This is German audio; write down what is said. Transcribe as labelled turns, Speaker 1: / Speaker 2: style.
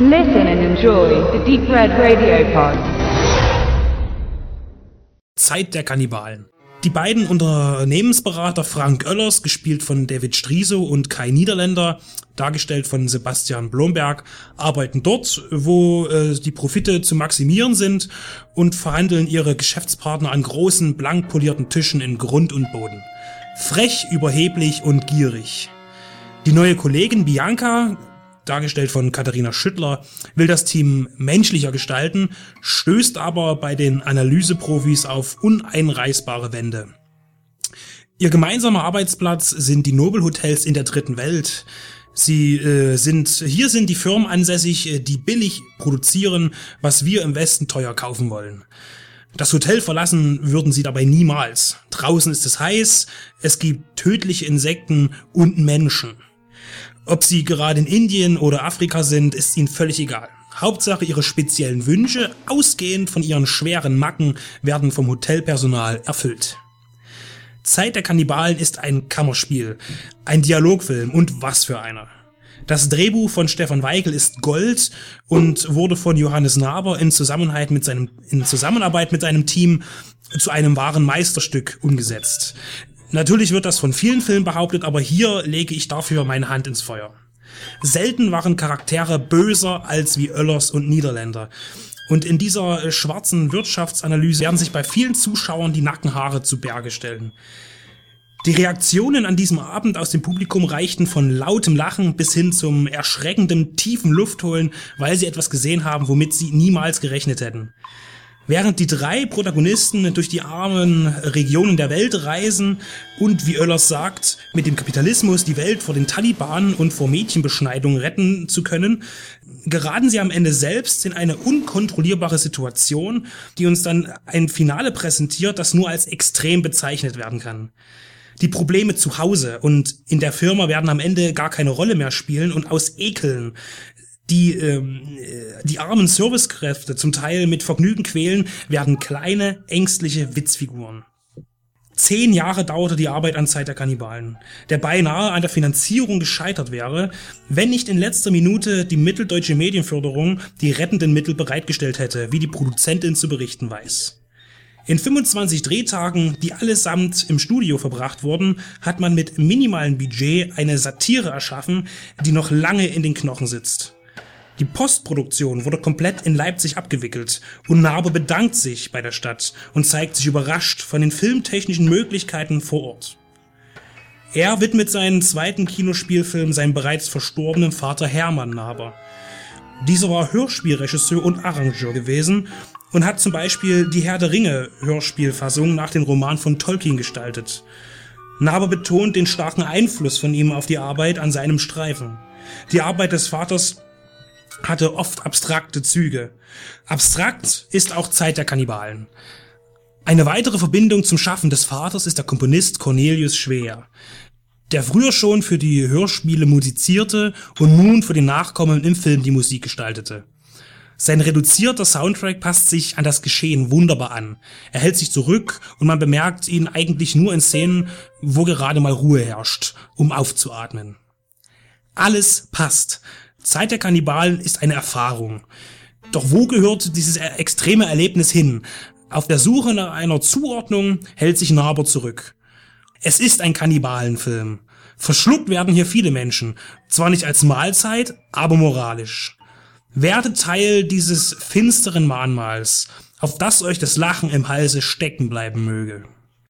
Speaker 1: Listen and enjoy the Deep Red Radio Pod.
Speaker 2: Zeit der Kannibalen. Die beiden Unternehmensberater Frank Oellers, gespielt von David Striso und Kai Niederländer, dargestellt von Sebastian Blomberg, arbeiten dort, wo äh, die Profite zu maximieren sind und verhandeln ihre Geschäftspartner an großen, blank polierten Tischen in Grund und Boden. Frech, überheblich und gierig. Die neue Kollegin Bianca, dargestellt von Katharina Schüttler, will das Team menschlicher gestalten, stößt aber bei den Analyseprofis auf uneinreißbare Wände. Ihr gemeinsamer Arbeitsplatz sind die Nobelhotels in der dritten Welt. Sie äh, sind hier sind die Firmen ansässig, äh, die billig produzieren, was wir im Westen teuer kaufen wollen. Das Hotel verlassen würden sie dabei niemals. Draußen ist es heiß, es gibt tödliche Insekten und Menschen. Ob sie gerade in Indien oder Afrika sind, ist ihnen völlig egal. Hauptsache ihre speziellen Wünsche, ausgehend von ihren schweren Macken, werden vom Hotelpersonal erfüllt. Zeit der Kannibalen ist ein Kammerspiel, ein Dialogfilm und was für einer. Das Drehbuch von Stefan Weigel ist Gold und wurde von Johannes Naber in Zusammenarbeit mit seinem, in Zusammenarbeit mit seinem Team zu einem wahren Meisterstück umgesetzt. Natürlich wird das von vielen Filmen behauptet, aber hier lege ich dafür meine Hand ins Feuer. Selten waren Charaktere böser als wie Oellers und Niederländer. Und in dieser äh, schwarzen Wirtschaftsanalyse werden sich bei vielen Zuschauern die Nackenhaare zu Berge stellen. Die Reaktionen an diesem Abend aus dem Publikum reichten von lautem Lachen bis hin zum erschreckenden tiefen Luftholen, weil sie etwas gesehen haben, womit sie niemals gerechnet hätten. Während die drei Protagonisten durch die armen Regionen der Welt reisen und, wie Oellers sagt, mit dem Kapitalismus die Welt vor den Taliban und vor Mädchenbeschneidung retten zu können, geraten sie am Ende selbst in eine unkontrollierbare Situation, die uns dann ein Finale präsentiert, das nur als extrem bezeichnet werden kann. Die Probleme zu Hause und in der Firma werden am Ende gar keine Rolle mehr spielen und aus Ekeln die ähm, äh, die armen Servicekräfte zum Teil mit Vergnügen quälen, werden kleine, ängstliche Witzfiguren. Zehn Jahre dauerte die Arbeit an Zeit der Kannibalen, der beinahe an der Finanzierung gescheitert wäre, wenn nicht in letzter Minute die mitteldeutsche Medienförderung die rettenden Mittel bereitgestellt hätte, wie die Produzentin zu berichten weiß. In 25 Drehtagen, die allesamt im Studio verbracht wurden, hat man mit minimalem Budget eine Satire erschaffen, die noch lange in den Knochen sitzt. Die Postproduktion wurde komplett in Leipzig abgewickelt und Narbe bedankt sich bei der Stadt und zeigt sich überrascht von den filmtechnischen Möglichkeiten vor Ort. Er widmet seinen zweiten Kinospielfilm seinem bereits verstorbenen Vater Hermann Naber. Dieser war Hörspielregisseur und Arrangeur gewesen und hat zum Beispiel die Herr der Ringe Hörspielfassung nach dem Roman von Tolkien gestaltet. Naber betont den starken Einfluss von ihm auf die Arbeit an seinem Streifen. Die Arbeit des Vaters hatte oft abstrakte Züge. Abstrakt ist auch Zeit der Kannibalen. Eine weitere Verbindung zum Schaffen des Vaters ist der Komponist Cornelius Schwer, der früher schon für die Hörspiele musizierte und nun für den Nachkommen im Film die Musik gestaltete. Sein reduzierter Soundtrack passt sich an das Geschehen wunderbar an. Er hält sich zurück und man bemerkt ihn eigentlich nur in Szenen, wo gerade mal Ruhe herrscht, um aufzuatmen. Alles passt. Zeit der Kannibalen ist eine Erfahrung. Doch wo gehört dieses extreme Erlebnis hin? Auf der Suche nach einer Zuordnung hält sich Naber zurück. Es ist ein Kannibalenfilm. Verschluckt werden hier viele Menschen. Zwar nicht als Mahlzeit, aber moralisch. Werde Teil dieses finsteren Mahnmals, auf das euch das Lachen im Halse stecken bleiben möge.